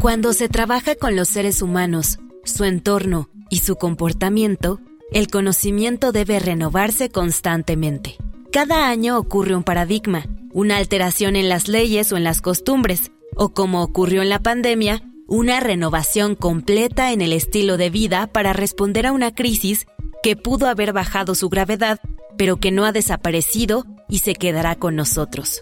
Cuando se trabaja con los seres humanos, su entorno y su comportamiento, el conocimiento debe renovarse constantemente. Cada año ocurre un paradigma, una alteración en las leyes o en las costumbres, o como ocurrió en la pandemia, una renovación completa en el estilo de vida para responder a una crisis que pudo haber bajado su gravedad, pero que no ha desaparecido y se quedará con nosotros.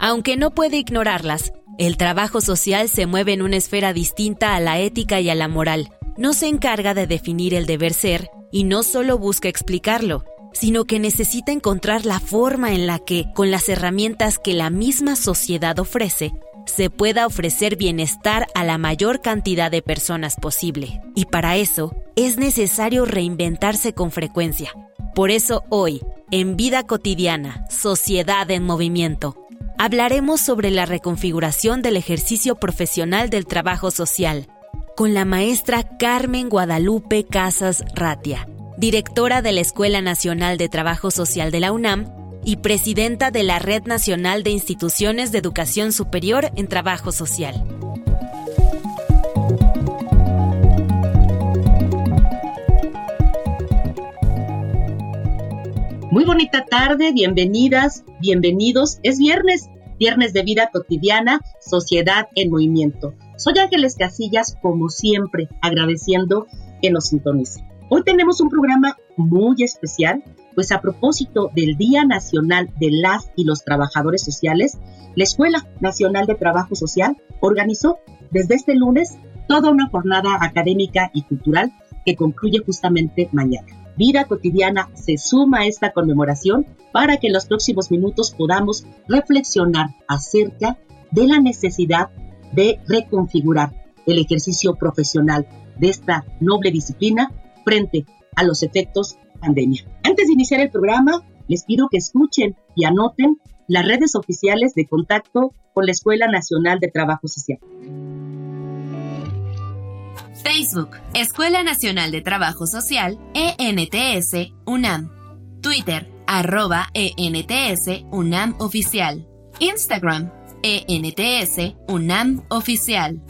Aunque no puede ignorarlas, el trabajo social se mueve en una esfera distinta a la ética y a la moral. No se encarga de definir el deber ser y no solo busca explicarlo, sino que necesita encontrar la forma en la que, con las herramientas que la misma sociedad ofrece, se pueda ofrecer bienestar a la mayor cantidad de personas posible. Y para eso es necesario reinventarse con frecuencia. Por eso hoy, en Vida Cotidiana, Sociedad en Movimiento, hablaremos sobre la reconfiguración del ejercicio profesional del trabajo social con la maestra Carmen Guadalupe Casas Ratia, directora de la Escuela Nacional de Trabajo Social de la UNAM y presidenta de la Red Nacional de Instituciones de Educación Superior en Trabajo Social. Muy bonita tarde, bienvenidas, bienvenidos. Es viernes, viernes de vida cotidiana, sociedad en movimiento. Soy Ángeles Casillas, como siempre, agradeciendo que nos sintonicen. Hoy tenemos un programa muy especial, pues a propósito del Día Nacional de las y los Trabajadores Sociales, la Escuela Nacional de Trabajo Social organizó desde este lunes toda una jornada académica y cultural que concluye justamente mañana. Vida cotidiana se suma a esta conmemoración para que en los próximos minutos podamos reflexionar acerca de la necesidad de reconfigurar el ejercicio profesional de esta noble disciplina frente a los efectos pandemia. Antes de iniciar el programa, les pido que escuchen y anoten las redes oficiales de contacto con la Escuela Nacional de Trabajo Social. Facebook, Escuela Nacional de Trabajo Social, ENTS, UNAM. Twitter, arroba ENTS, UNAM Oficial. Instagram, ENTS, UNAM Oficial.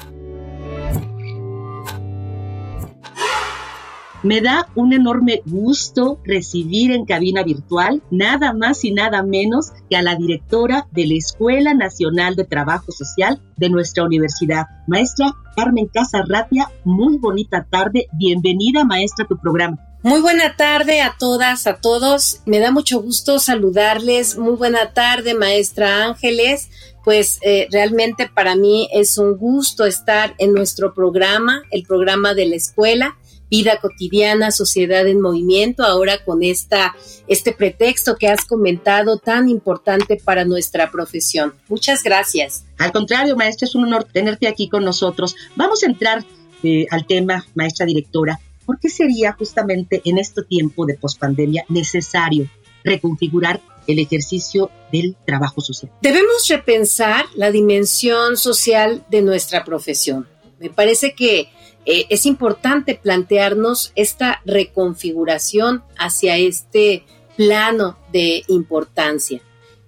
Me da un enorme gusto recibir en cabina virtual nada más y nada menos que a la directora de la Escuela Nacional de Trabajo Social de nuestra universidad, maestra Carmen Casarratia. Muy bonita tarde. Bienvenida, maestra, a tu programa. Muy buena tarde a todas, a todos. Me da mucho gusto saludarles. Muy buena tarde, maestra Ángeles. Pues eh, realmente para mí es un gusto estar en nuestro programa, el programa de la escuela vida cotidiana, sociedad en movimiento, ahora con esta, este pretexto que has comentado tan importante para nuestra profesión. Muchas gracias. Al contrario, maestra, es un honor tenerte aquí con nosotros. Vamos a entrar eh, al tema, maestra directora. ¿Por qué sería justamente en este tiempo de pospandemia necesario reconfigurar el ejercicio del trabajo social? Debemos repensar la dimensión social de nuestra profesión. Me parece que eh, es importante plantearnos esta reconfiguración hacia este plano de importancia.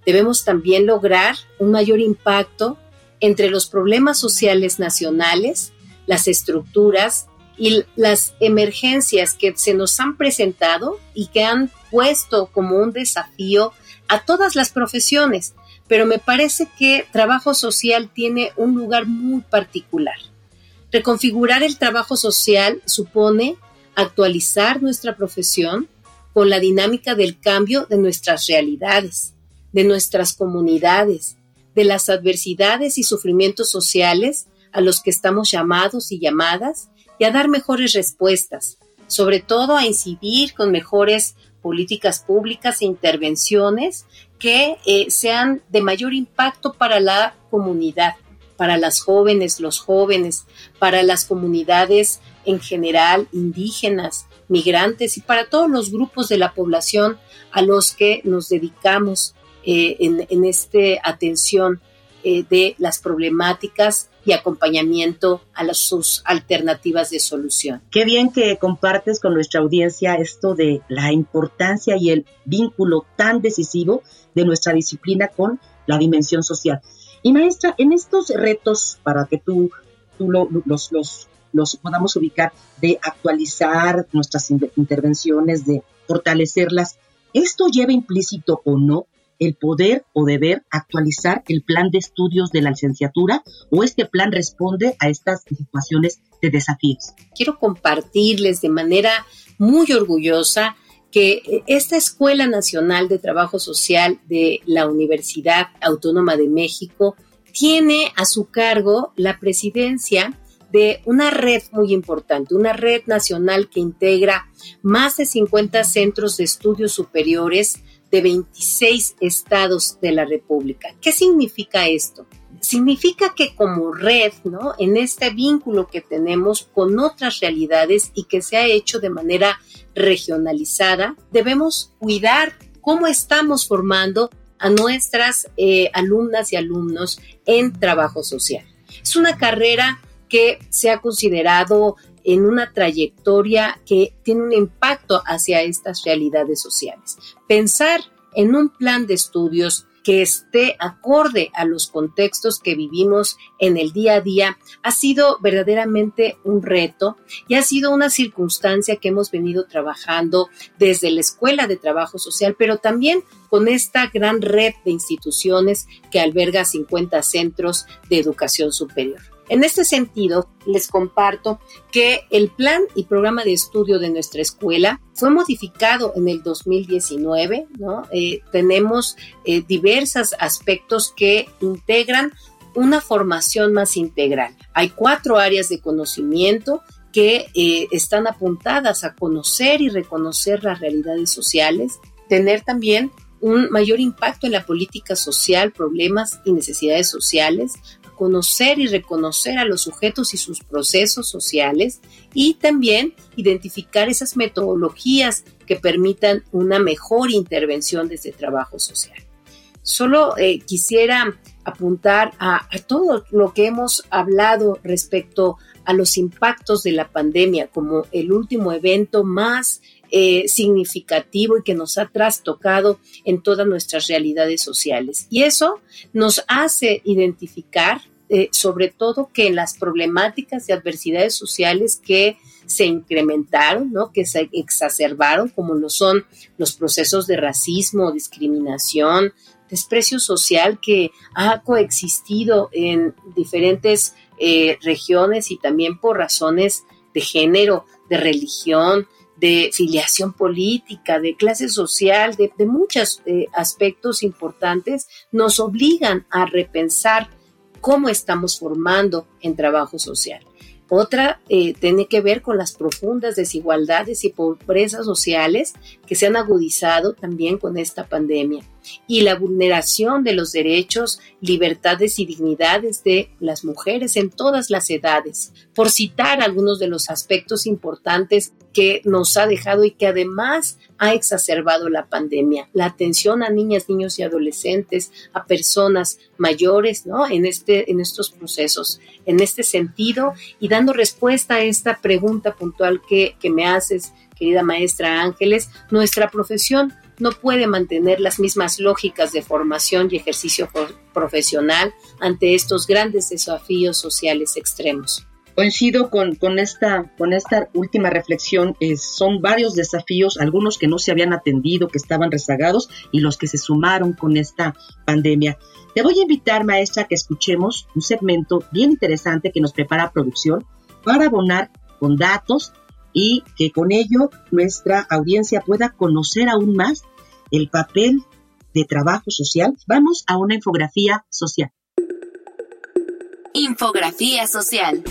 Debemos también lograr un mayor impacto entre los problemas sociales nacionales, las estructuras y las emergencias que se nos han presentado y que han puesto como un desafío a todas las profesiones. Pero me parece que trabajo social tiene un lugar muy particular. Reconfigurar el trabajo social supone actualizar nuestra profesión con la dinámica del cambio de nuestras realidades, de nuestras comunidades, de las adversidades y sufrimientos sociales a los que estamos llamados y llamadas y a dar mejores respuestas, sobre todo a incidir con mejores políticas públicas e intervenciones que eh, sean de mayor impacto para la comunidad, para las jóvenes, los jóvenes, para las comunidades en general, indígenas, migrantes y para todos los grupos de la población a los que nos dedicamos eh, en, en esta atención eh, de las problemáticas y acompañamiento a las, sus alternativas de solución. Qué bien que compartes con nuestra audiencia esto de la importancia y el vínculo tan decisivo de nuestra disciplina con la dimensión social. Y maestra, en estos retos, para que tú, tú los, los, los podamos ubicar, de actualizar nuestras intervenciones, de fortalecerlas, ¿esto lleva implícito o no el poder o deber actualizar el plan de estudios de la licenciatura o este plan responde a estas situaciones de desafíos? Quiero compartirles de manera muy orgullosa que esta Escuela Nacional de Trabajo Social de la Universidad Autónoma de México tiene a su cargo la presidencia de una red muy importante, una red nacional que integra más de 50 centros de estudios superiores de 26 estados de la República. ¿Qué significa esto? Significa que como red, ¿no? En este vínculo que tenemos con otras realidades y que se ha hecho de manera regionalizada, debemos cuidar cómo estamos formando a nuestras eh, alumnas y alumnos en trabajo social. Es una carrera que se ha considerado en una trayectoria que tiene un impacto hacia estas realidades sociales. Pensar en un plan de estudios que esté acorde a los contextos que vivimos en el día a día ha sido verdaderamente un reto y ha sido una circunstancia que hemos venido trabajando desde la Escuela de Trabajo Social, pero también con esta gran red de instituciones que alberga 50 centros de educación superior. En este sentido, les comparto que el plan y programa de estudio de nuestra escuela fue modificado en el 2019, ¿no? Eh, tenemos eh, diversos aspectos que integran una formación más integral. Hay cuatro áreas de conocimiento que eh, están apuntadas a conocer y reconocer las realidades sociales, tener también un mayor impacto en la política social, problemas y necesidades sociales, conocer y reconocer a los sujetos y sus procesos sociales y también identificar esas metodologías que permitan una mejor intervención desde trabajo social. Solo eh, quisiera apuntar a, todo lo que hemos hablado respecto a los impactos de la pandemia como el último evento más eh, significativo y que nos ha trastocado en todas nuestras realidades sociales. Y eso nos hace identificar eh, sobre todo que las problemáticas y adversidades sociales que se incrementaron, ¿no? que se exacerbaron, como lo son los procesos de racismo, discriminación, desprecio social que ha coexistido en diferentes eh, regiones y también por razones de género, de religión, de filiación política, de clase social, de, muchos eh, aspectos importantes, nos obligan a repensar cómo estamos formando en trabajo social. Otra eh, tiene que ver con las profundas desigualdades y pobrezas sociales que se han agudizado también con esta pandemia y la vulneración de los derechos, libertades y dignidades de las mujeres en todas las edades, por citar algunos de los aspectos importantes que nos ha dejado y que además ha exacerbado la pandemia. La atención a niñas, niños y adolescentes, a personas mayores, ¿no? En, este, en estos procesos. En este sentido, y dando respuesta a esta pregunta puntual que, que me haces, querida maestra Ángeles, nuestra profesión no puede mantener las mismas lógicas de formación y ejercicio profesional ante estos grandes desafíos sociales extremos. Coincido con, esta última reflexión. son varios desafíos, algunos que no se habían atendido, que estaban rezagados y los que se sumaron con esta pandemia. Te voy a invitar, maestra, que escuchemos un segmento bien interesante que nos prepara producción para abonar con datos y que con ello nuestra audiencia pueda conocer aún más el papel de trabajo social. Vamos a una infografía social. Infografía social.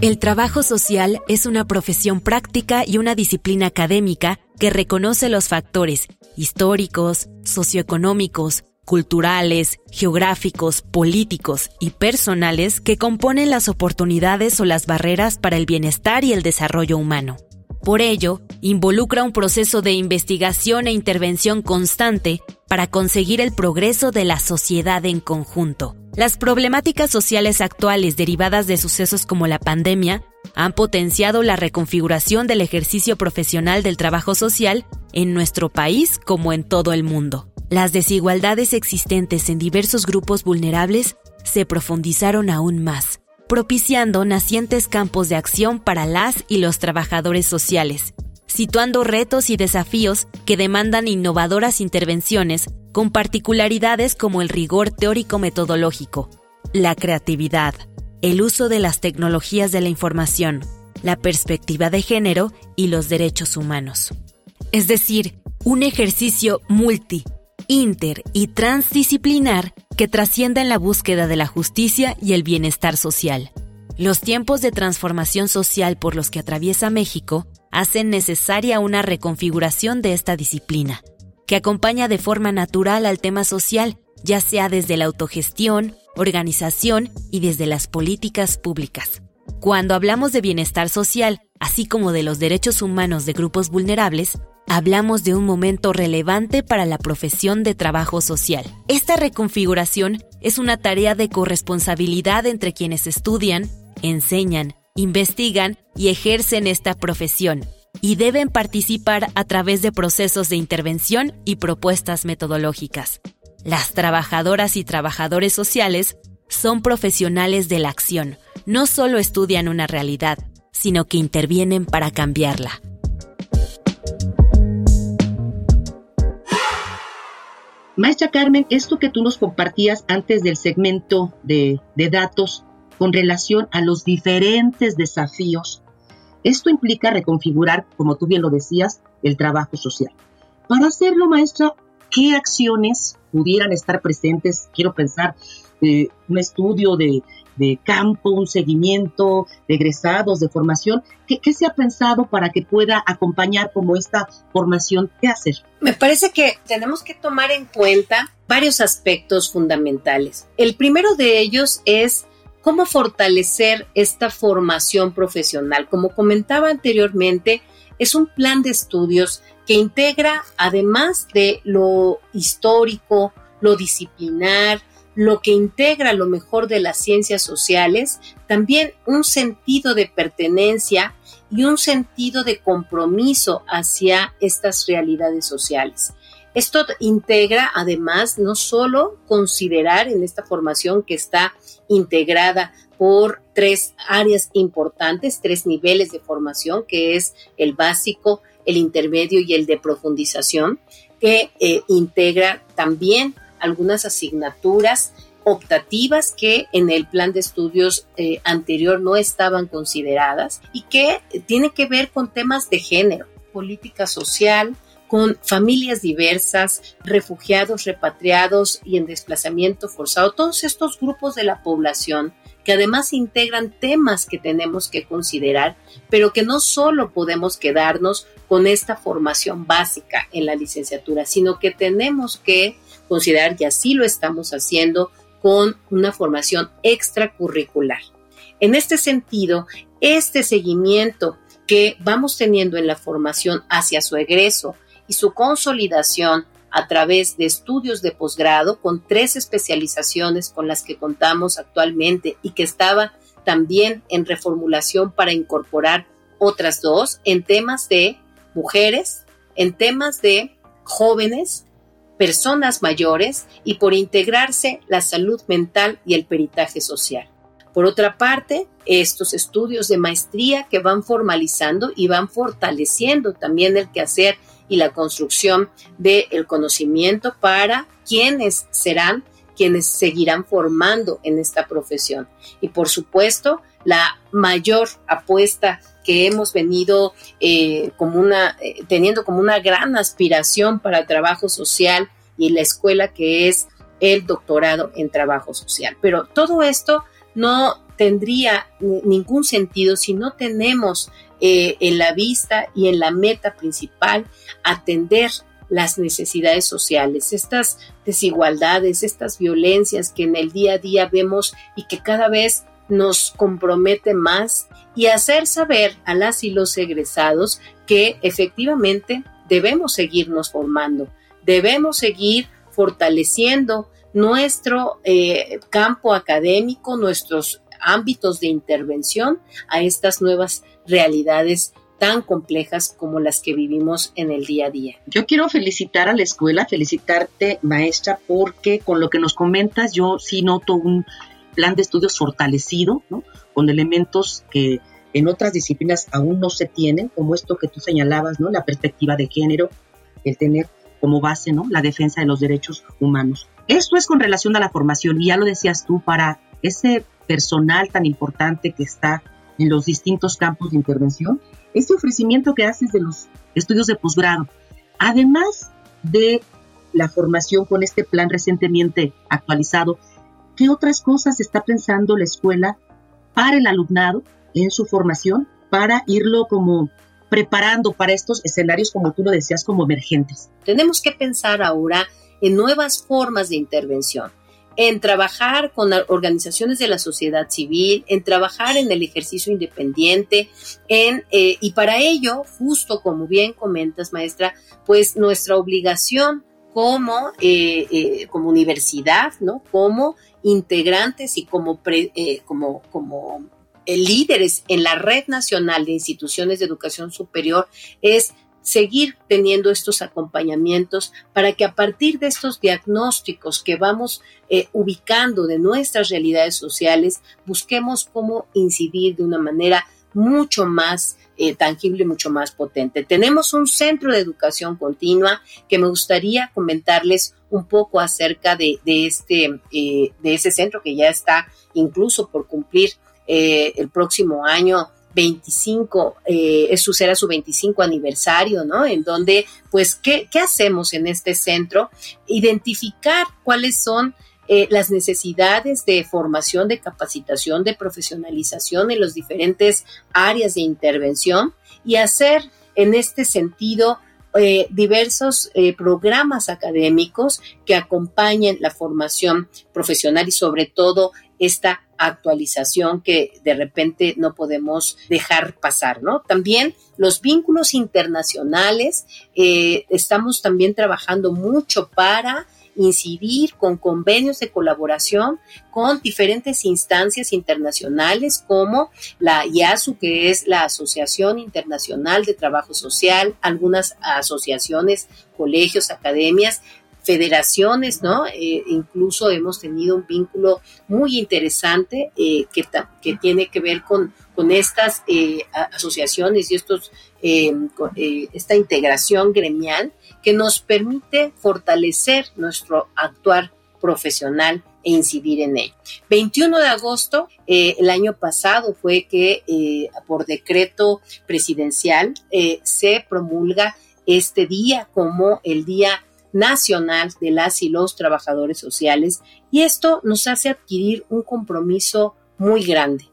El trabajo social es una profesión práctica y una disciplina académica que reconoce los factores históricos, socioeconómicos, culturales, geográficos, políticos y personales que componen las oportunidades o las barreras para el bienestar y el desarrollo humano. Por ello, involucra un proceso de investigación e intervención constante para conseguir el progreso de la sociedad en conjunto. Las problemáticas sociales actuales derivadas de sucesos como la pandemia han potenciado la reconfiguración del ejercicio profesional del trabajo social en nuestro país como en todo el mundo. Las desigualdades existentes en diversos grupos vulnerables se profundizaron aún más, propiciando nacientes campos de acción para las y los trabajadores sociales, situando retos y desafíos que demandan innovadoras intervenciones con particularidades como el rigor teórico-metodológico, la creatividad, el uso de las tecnologías de la información, la perspectiva de género y los derechos humanos. Es decir, un ejercicio multi, inter y transdisciplinar que trascienda en la búsqueda de la justicia y el bienestar social. Los tiempos de transformación social por los que atraviesa México hacen necesaria una reconfiguración de esta disciplina, que acompaña de forma natural al tema social, ya sea desde la autogestión, organización y desde las políticas públicas. Cuando hablamos de bienestar social, así como de los derechos humanos de grupos vulnerables, hablamos de un momento relevante para la profesión de trabajo social. Esta reconfiguración es una tarea de corresponsabilidad entre quienes estudian, enseñan, investigan y ejercen esta profesión, y deben participar a través de procesos de intervención y propuestas metodológicas. Las trabajadoras y trabajadores sociales son profesionales de la acción, no solo estudian una realidad, sino que intervienen para cambiarla. Maestra Carmen, esto que tú nos compartías antes del segmento de, datos con relación a los diferentes desafíos, esto implica reconfigurar, como tú bien lo decías, el trabajo social. Para hacerlo, maestra, ¿qué acciones pudieran estar presentes? Quiero pensar eh, un estudio de de campo, un seguimiento de egresados, de formación. ¿Qué, se ha pensado para que pueda acompañar como esta formación? ¿Qué hacer? Me parece que tenemos que tomar en cuenta varios aspectos fundamentales. El primero de ellos es cómo fortalecer esta formación profesional. Como comentaba anteriormente, es un plan de estudios que integra, además de lo histórico, lo disciplinar, lo que integra lo mejor de las ciencias sociales, también un sentido de pertenencia y un sentido de compromiso hacia estas realidades sociales. Esto integra además no solo considerar en esta formación que está integrada por tres áreas importantes, tres niveles de formación, que es el básico, el intermedio y el de profundización, que eh, integra también algunas asignaturas optativas que en el plan de estudios eh, anterior no estaban consideradas y que tiene que ver con temas de género, política social, con familias diversas, refugiados, repatriados y en desplazamiento forzado, todos estos grupos de la población que además integran temas que tenemos que considerar, pero que no solo podemos quedarnos con esta formación básica en la licenciatura, sino que tenemos que considerar, y así lo estamos haciendo, con una formación extracurricular. En este sentido, este seguimiento que vamos teniendo en la formación hacia su egreso y su consolidación a través de estudios de posgrado con tres especializaciones con las que contamos actualmente y que estaba también en reformulación para incorporar otras dos en temas de mujeres, en temas de jóvenes personas mayores y por integrarse la salud mental y el peritaje social. Por otra parte, estos estudios de maestría que van formalizando y van fortaleciendo también el quehacer y la construcción del conocimiento para quienes serán quienes seguirán formando en esta profesión. Y por supuesto, la mayor apuesta que hemos venido eh, como una, eh, teniendo como una gran aspiración para el trabajo social y la escuela que es el doctorado en trabajo social. Pero todo esto no tendría ningún sentido si no tenemos eh, en la vista y en la meta principal atender las necesidades sociales, estas desigualdades, estas violencias que en el día a día vemos y que cada vez nos compromete más y hacer saber a las y los egresados que efectivamente debemos seguirnos formando, debemos seguir fortaleciendo nuestro eh, campo académico, nuestros ámbitos de intervención a estas nuevas realidades tan complejas como las que vivimos en el día a día. Yo quiero felicitar a la escuela, felicitarte maestra, porque con lo que nos comentas yo sí noto un plan de estudios fortalecido, ¿no? con elementos que en otras disciplinas aún no se tienen, como esto que tú señalabas, ¿no? la perspectiva de género, el tener como base ¿no? la defensa de los derechos humanos. Esto es con relación a la formación, y ya lo decías tú, para ese personal tan importante que está en los distintos campos de intervención, este ofrecimiento que haces de los estudios de posgrado, además de la formación con este plan recientemente actualizado, ¿qué otras cosas está pensando la escuela para el alumnado en su formación para irlo como preparando para estos escenarios, como tú lo decías, como emergentes? Tenemos que pensar ahora en nuevas formas de intervención en trabajar con organizaciones de la sociedad civil, en trabajar en el ejercicio independiente, en, eh, y para ello, justo como bien comentas, maestra, pues nuestra obligación como, eh, eh, como universidad, ¿no? Como integrantes y como, como, como líderes en la red nacional de instituciones de educación superior es seguir teniendo estos acompañamientos para que a partir de estos diagnósticos que vamos eh, ubicando de nuestras realidades sociales, busquemos cómo incidir de una manera mucho más eh, tangible, mucho más potente. Tenemos un centro de educación continua que me gustaría comentarles un poco acerca de, este, eh, de ese centro que ya está incluso por cumplir el próximo año 25, eh, eso será su 25 aniversario, ¿no? En donde, pues, ¿qué, ¿qué hacemos en este centro? Identificar cuáles son eh, las necesidades de formación, de capacitación, de profesionalización en las diferentes áreas de intervención y hacer en este sentido eh, diversos eh, programas académicos que acompañen la formación profesional y sobre todo esta actualización que de repente no podemos dejar pasar, ¿no? También los vínculos internacionales, estamos también trabajando mucho para incidir con convenios de colaboración con diferentes instancias internacionales como la IASU, que es la Asociación Internacional de Trabajo Social, algunas asociaciones, colegios, academias, federaciones, ¿no? Eh, incluso hemos tenido un vínculo muy interesante eh, que, que, tiene que ver con, con estas eh, asociaciones y estos, esta integración gremial que nos permite fortalecer nuestro actuar profesional e incidir en ello. 21 de agosto, el año pasado fue que por decreto presidencial se promulga este día como el Día nacional de las y los trabajadores sociales y esto nos hace adquirir un compromiso muy grande.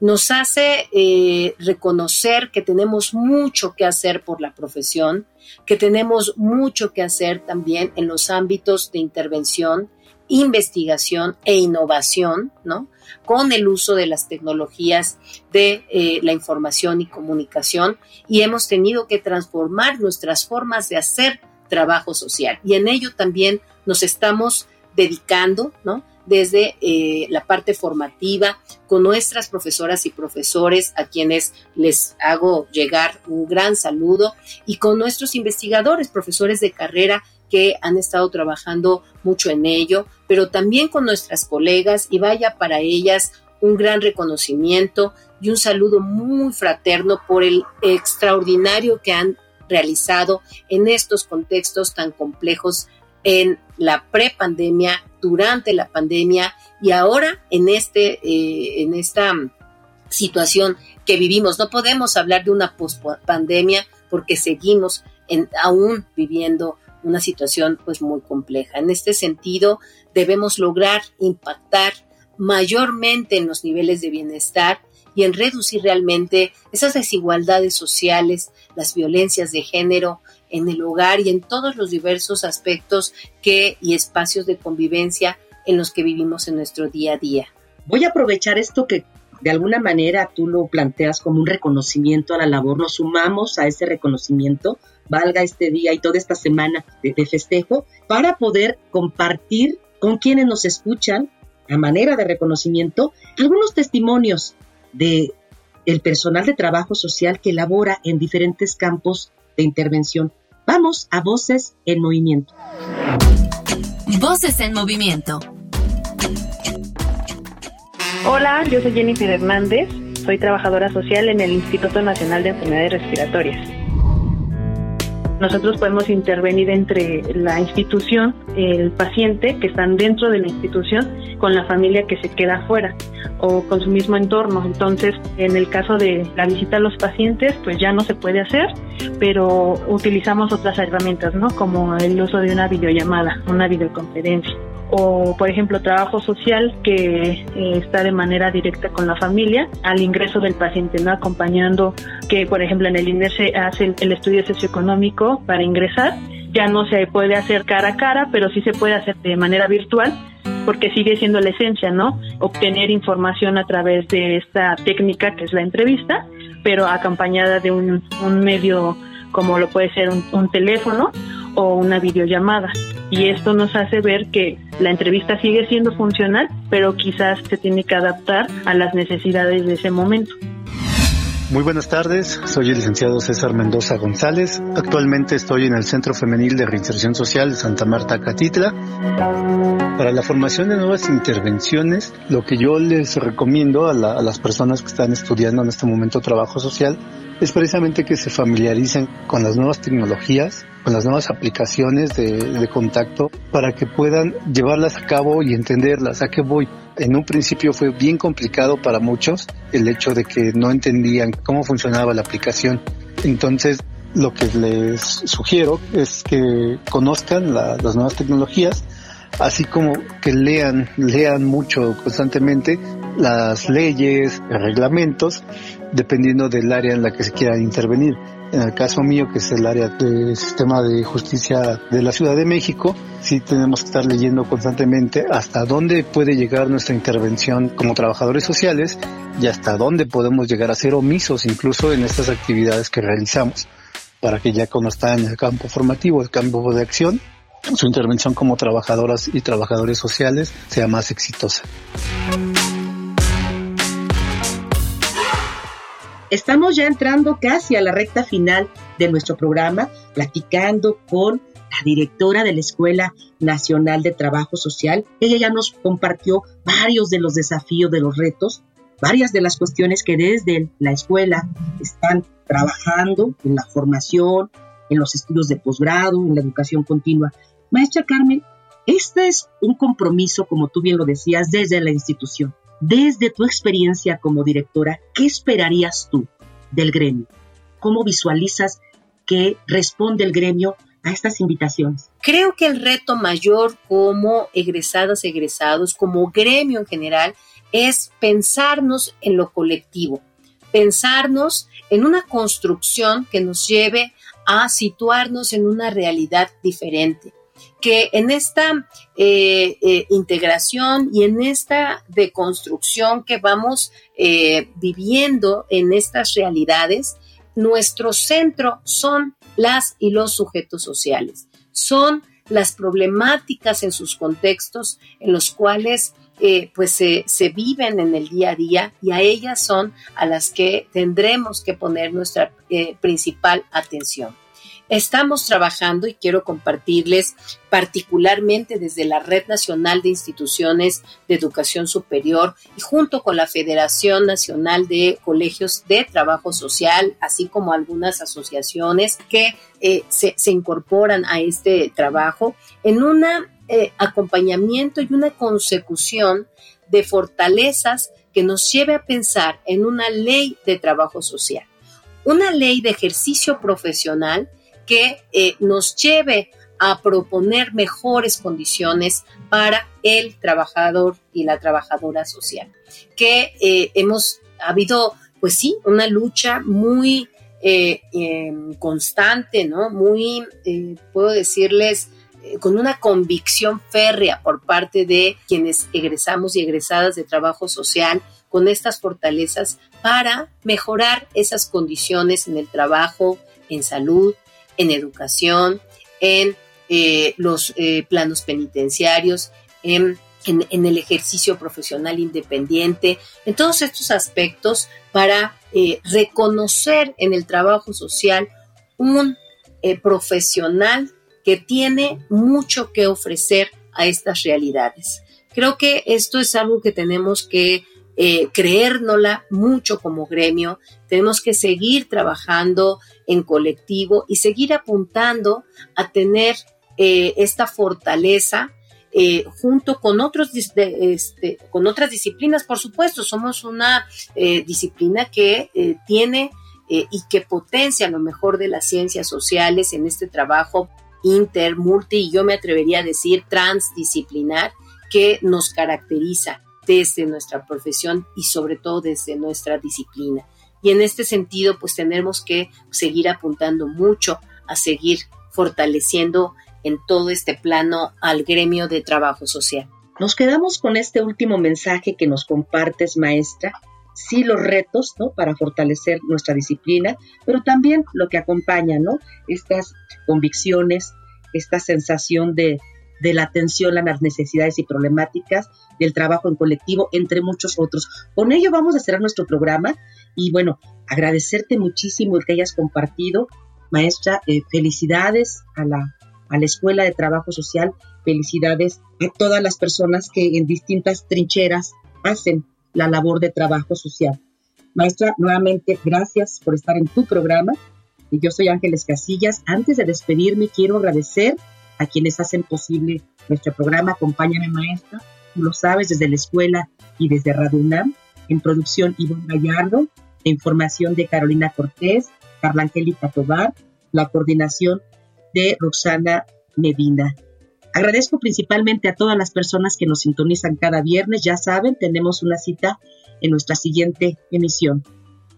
Nos hace eh, reconocer que tenemos mucho que hacer por la profesión, que tenemos mucho que hacer también en los ámbitos de intervención, investigación e innovación, ¿no? Con el uso de las tecnologías de eh, la información y comunicación y hemos tenido que transformar nuestras formas de hacer trabajo social. Y en ello también nos estamos dedicando, ¿no? Desde eh, la parte formativa, con nuestras profesoras y profesores, a quienes les hago llegar un gran saludo, y con nuestros investigadores, profesores de carrera que han estado trabajando mucho en ello, pero también con nuestras colegas, y vaya para ellas un gran reconocimiento y un saludo muy fraterno por el extraordinario que han realizado en estos contextos tan complejos en la prepandemia, durante la pandemia y ahora en, este, eh, en esta situación que vivimos. No podemos hablar de una pospandemia porque seguimos en, aún viviendo una situación pues muy compleja. En este sentido, debemos lograr impactar mayormente en los niveles de bienestar y en reducir realmente esas desigualdades sociales, las violencias de género en el hogar y en todos los diversos aspectos que y espacios de convivencia en los que vivimos en nuestro día a día. Voy a aprovechar esto que de alguna manera tú lo planteas como un reconocimiento a la labor, nos sumamos a ese reconocimiento, valga este día y toda esta semana de, festejo, para poder compartir con quienes nos escuchan a manera de reconocimiento algunos testimonios de el personal de trabajo social que labora en diferentes campos de intervención. Vamos a Voces en Movimiento. Voces en Movimiento. Hola, yo soy Jennifer Hernández, soy trabajadora social en el Instituto Nacional de Enfermedades Respiratorias. Nosotros podemos intervenir entre la institución, el paciente que están dentro de la institución, con la familia que se queda afuera o con su mismo entorno. Entonces, en el caso de la visita a los pacientes, pues ya no se puede hacer, pero utilizamos otras herramientas, ¿no? Como el uso de una videollamada, una videoconferencia o por ejemplo trabajo social que eh, está de manera directa con la familia al ingreso del paciente, ¿no? acompañando que por ejemplo en el INER se hace el, estudio socioeconómico para ingresar, ya no se puede hacer cara a cara, pero sí se puede hacer de manera virtual porque sigue siendo la esencia, ¿no? Obtener información a través de esta técnica que es la entrevista, pero acompañada de un, medio como lo puede ser un teléfono o una videollamada y esto nos hace ver que la entrevista sigue siendo funcional, pero quizás se tiene que adaptar a las necesidades de ese momento. Muy buenas tardes, soy el licenciado César Mendoza González. Actualmente estoy en el Centro Femenil de Reinserción Social de Santa Marta Catitla. Para la formación de nuevas intervenciones, lo que yo les recomiendo a, a las personas que están estudiando en este momento trabajo social es precisamente que se familiaricen con las nuevas tecnologías, con las nuevas aplicaciones de, contacto para que puedan llevarlas a cabo y entenderlas. ¿A qué voy? En un principio fue bien complicado para muchos el hecho de que no entendían cómo funcionaba la aplicación. Entonces, lo que les sugiero es que conozcan las nuevas tecnologías, así como que lean, lean mucho constantemente las leyes, reglamentos, dependiendo del área en la que se quiera intervenir. En el caso mío, que es el área del sistema de justicia de la Ciudad de México, sí tenemos que estar leyendo constantemente hasta dónde puede llegar nuestra intervención como trabajadores sociales y hasta dónde podemos llegar a ser omisos incluso en estas actividades que realizamos, para que ya cuando está en el campo formativo, el campo de acción, su intervención como trabajadoras y trabajadores sociales sea más exitosa. Estamos ya entrando casi a la recta final de nuestro programa, platicando con la directora de la Escuela Nacional de Trabajo Social. Ella ya nos compartió varios de los desafíos, de los retos, varias de las cuestiones que desde la escuela están trabajando en la formación, en los estudios de posgrado, en la educación continua. Maestra Carmen, este es un compromiso, como tú bien lo decías, desde la institución. Desde tu experiencia como directora, ¿qué esperarías tú del gremio? ¿Cómo visualizas que responde el gremio a estas invitaciones? Creo que el reto mayor como egresadas, egresados, como gremio en general, es pensarnos en lo colectivo, pensarnos en una construcción que nos lleve a situarnos en una realidad diferente que en esta eh, eh, integración y en esta deconstrucción que vamos eh, viviendo en estas realidades, nuestro centro son las y los sujetos sociales, son las problemáticas en sus contextos en los cuales pues se, se, viven en el día a día y a ellas son a las que tendremos que poner nuestra principal atención. Estamos trabajando y quiero compartirles particularmente desde la Red Nacional de Instituciones de Educación Superior y junto con la Federación Nacional de Colegios de Trabajo Social, así como algunas asociaciones que eh, se, incorporan a este trabajo en un eh, acompañamiento y una consecución de fortalezas que nos lleve a pensar en una ley de trabajo social, una ley de ejercicio profesional que eh, nos lleve a proponer mejores condiciones para el trabajador y la trabajadora social. Que eh, hemos habido, pues sí, una lucha muy eh, em, constante, ¿no? Muy, puedo decirles, con una convicción férrea por parte de quienes egresamos y egresadas de trabajo social, con estas fortalezas para mejorar esas condiciones en el trabajo, en salud, en educación, en eh, los eh, planos penitenciarios, en, el ejercicio profesional independiente, en todos estos aspectos para eh, reconocer en el trabajo social un profesional que tiene mucho que ofrecer a estas realidades. Creo que esto es algo que tenemos que eh, creérnosla mucho como gremio, tenemos que seguir trabajando en colectivo y seguir apuntando a tener eh, esta fortaleza eh, junto con, otros, este, con otras disciplinas, por supuesto, somos una eh, disciplina que tiene y que potencia lo mejor de las ciencias sociales en este trabajo inter, multi y yo me atrevería a decir transdisciplinar que nos caracteriza desde nuestra profesión y sobre todo desde nuestra disciplina. Y en este sentido, pues tenemos que seguir apuntando mucho a seguir fortaleciendo en todo este plano al gremio de trabajo social. Nos quedamos con este último mensaje que nos compartes, maestra. Sí, los retos, ¿no? Para fortalecer nuestra disciplina, pero también lo que acompaña, ¿no? Estas convicciones, esta sensación de, de la atención a las necesidades y problemáticas del trabajo en colectivo, entre muchos otros. Con ello vamos a cerrar nuestro programa y bueno, agradecerte muchísimo el que hayas compartido. Maestra, eh, felicidades a la, a la Escuela de Trabajo Social, felicidades a todas las personas que en distintas trincheras hacen la labor de trabajo social. Maestra, nuevamente gracias por estar en tu programa. Y yo soy Ángeles Casillas. Antes de despedirme, quiero agradecer a quienes hacen posible nuestro programa. Acompáñame, maestra. Tú lo sabes, desde la escuela y desde Radio UNAM. En producción, Ivonne Gallardo. En información de Carolina Cortés, Carla Angélica Tobar. La coordinación de Roxana Medina. Agradezco principalmente a todas las personas que nos sintonizan cada viernes. Ya saben, tenemos una cita en nuestra siguiente emisión.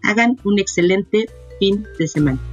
Hagan un excelente fin de semana.